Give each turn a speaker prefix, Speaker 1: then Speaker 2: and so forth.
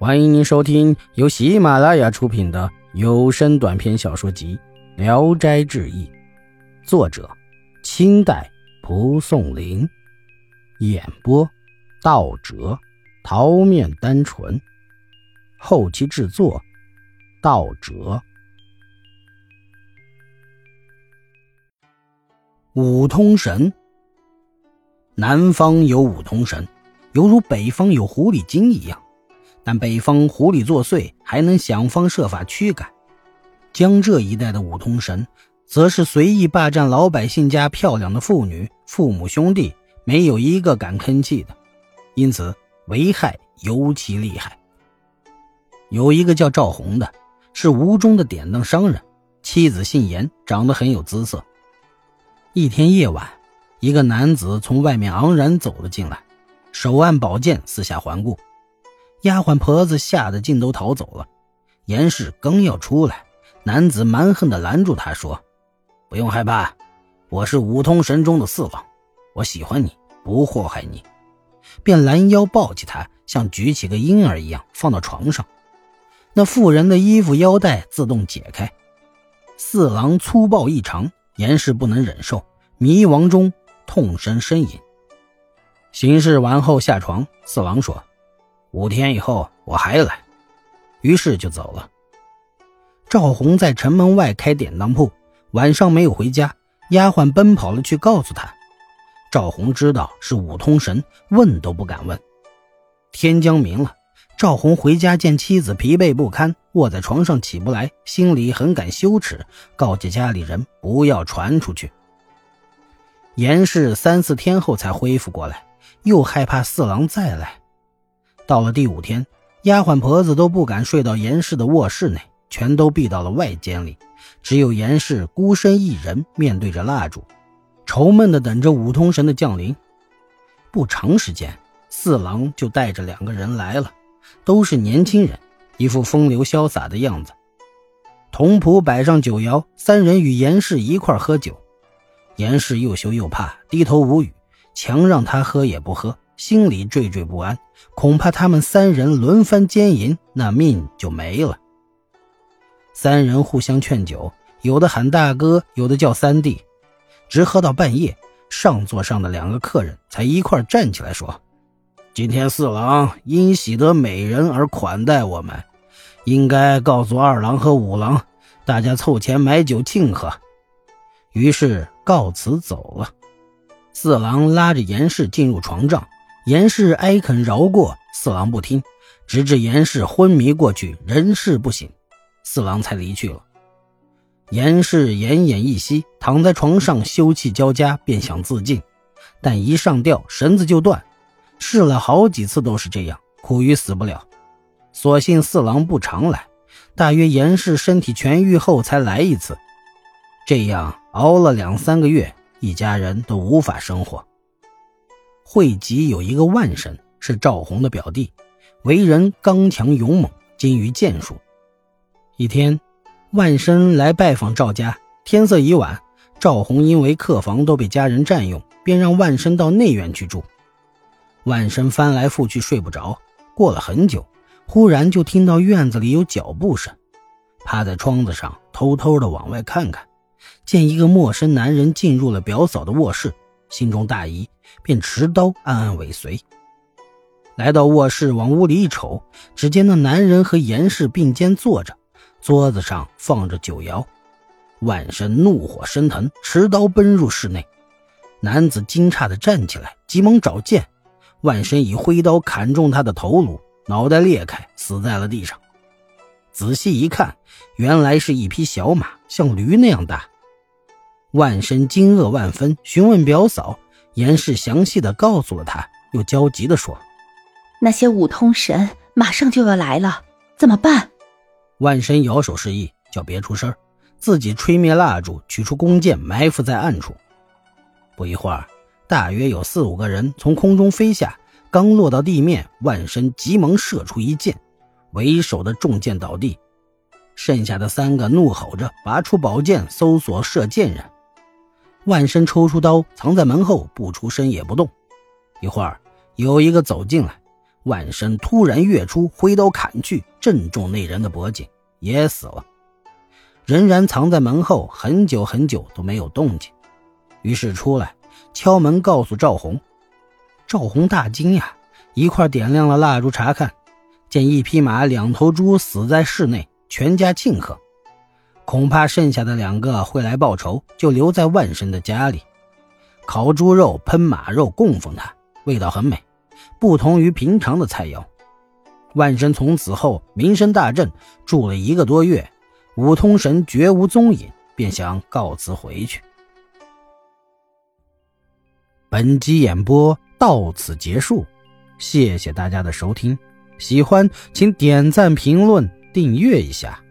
Speaker 1: 欢迎您收听由喜马拉雅出品的有声短篇小说集《聊斋志异》，作者：清代蒲松龄，演播：道哲、桃面单纯，后期制作：道哲。五通神，南方有五通神，犹如北方有狐狸精一样。但北方狐狸作祟，还能想方设法驱赶；江浙一带的五通神，则是随意霸占老百姓家漂亮的妇女、父母兄弟，没有一个敢吭气的，因此危害尤其厉害。有一个叫赵红的，是吴中的典当商人，妻子姓严，长得很有姿色。一天夜晚，一个男子从外面昂然走了进来，手按宝剑，四下环顾。丫鬟婆子吓得尽都逃走了。严氏刚要出来，男子蛮横地拦住他说：“不用害怕，我是五通神中的四郎，我喜欢你，不祸害你。”便拦腰抱起他，像举起个婴儿一样放到床上。那妇人的衣服腰带自动解开。四郎粗暴异常，严氏不能忍受，迷惘中痛声呻吟。行事完后下床，四郎说。五天以后我还来，于是就走了。赵红在城门外开典当铺，晚上没有回家，丫鬟奔跑了去告诉他。赵红知道是五通神，问都不敢问。天将明了，赵红回家见妻子疲惫不堪，卧在床上起不来，心里很感羞耻，告诫家里人不要传出去。严氏三四天后才恢复过来，又害怕四郎再来。到了第五天，丫鬟婆子都不敢睡到严氏的卧室内，全都避到了外间里。只有严氏孤身一人，面对着蜡烛，愁闷地等着五通神的降临。不长时间，四郎就带着两个人来了，都是年轻人，一副风流潇洒的样子。童仆摆上酒肴，三人与严氏一块喝酒。严氏又羞又怕，低头无语，强让他喝也不喝。心里惴惴不安，恐怕他们三人轮番奸淫，那命就没了。三人互相劝酒，有的喊大哥，有的叫三弟，直喝到半夜，上座上的两个客人才一块站起来说：“今天四郎因喜得美人而款待我们，应该告诉二郎和五郎，大家凑钱买酒庆贺。”于是告辞走了。四郎拉着严氏进入床帐。严氏哀恳饶过四郎不听，直至严氏昏迷过去，人事不醒，四郎才离去了。严氏奄奄一息，躺在床上休气交加，便想自尽，但一上吊绳子就断，试了好几次都是这样，苦于死不了。所幸四郎不常来，大约严氏身体痊愈后才来一次。这样熬了两三个月，一家人都无法生活。惠集有一个万神，是赵红的表弟，为人刚强勇猛，精于剑术。一天，万生来拜访赵家，天色已晚，赵红因为客房都被家人占用，便让万生到内院去住。万生翻来覆去睡不着，过了很久，忽然就听到院子里有脚步声，趴在窗子上偷偷的往外看看，见一个陌生男人进入了表嫂的卧室。心中大疑，便持刀暗暗尾随。来到卧室，往屋里一瞅，只见那男人和严氏并肩坐着，桌子上放着酒肴。万身怒火升腾，持刀奔入室内。男子惊诧地站起来，急忙找剑。万身以挥刀砍中他的头颅，脑袋裂开，死在了地上。仔细一看，原来是一匹小马，像驴那样大。万生惊愕万分，询问表嫂，严氏详细的告诉了他，又焦急的说：“
Speaker 2: 那些五通神马上就要来了，怎么办？”
Speaker 1: 万生摇手示意，叫别出声，自己吹灭蜡烛，取出弓箭，埋伏在暗处。不一会儿，大约有四五个人从空中飞下，刚落到地面，万生急忙射出一箭，为首的中箭倒地，剩下的三个怒吼着，拔出宝剑，搜索射箭人。万生抽出刀，藏在门后，不出声也不动。一会儿，有一个走进来，万生突然跃出，挥刀砍去，正中那人的脖颈，也死了。仍然藏在门后，很久很久都没有动静。于是出来敲门，告诉赵红。赵红大惊呀，一块点亮了蜡烛查看，见一匹马、两头猪死在室内，全家庆贺。恐怕剩下的两个会来报仇，就留在万神的家里，烤猪肉、喷马肉供奉他，味道很美，不同于平常的菜肴。万神从此后名声大振，住了一个多月，五通神绝无踪影，便想告辞回去。本集演播到此结束，谢谢大家的收听，喜欢请点赞、评论、订阅一下。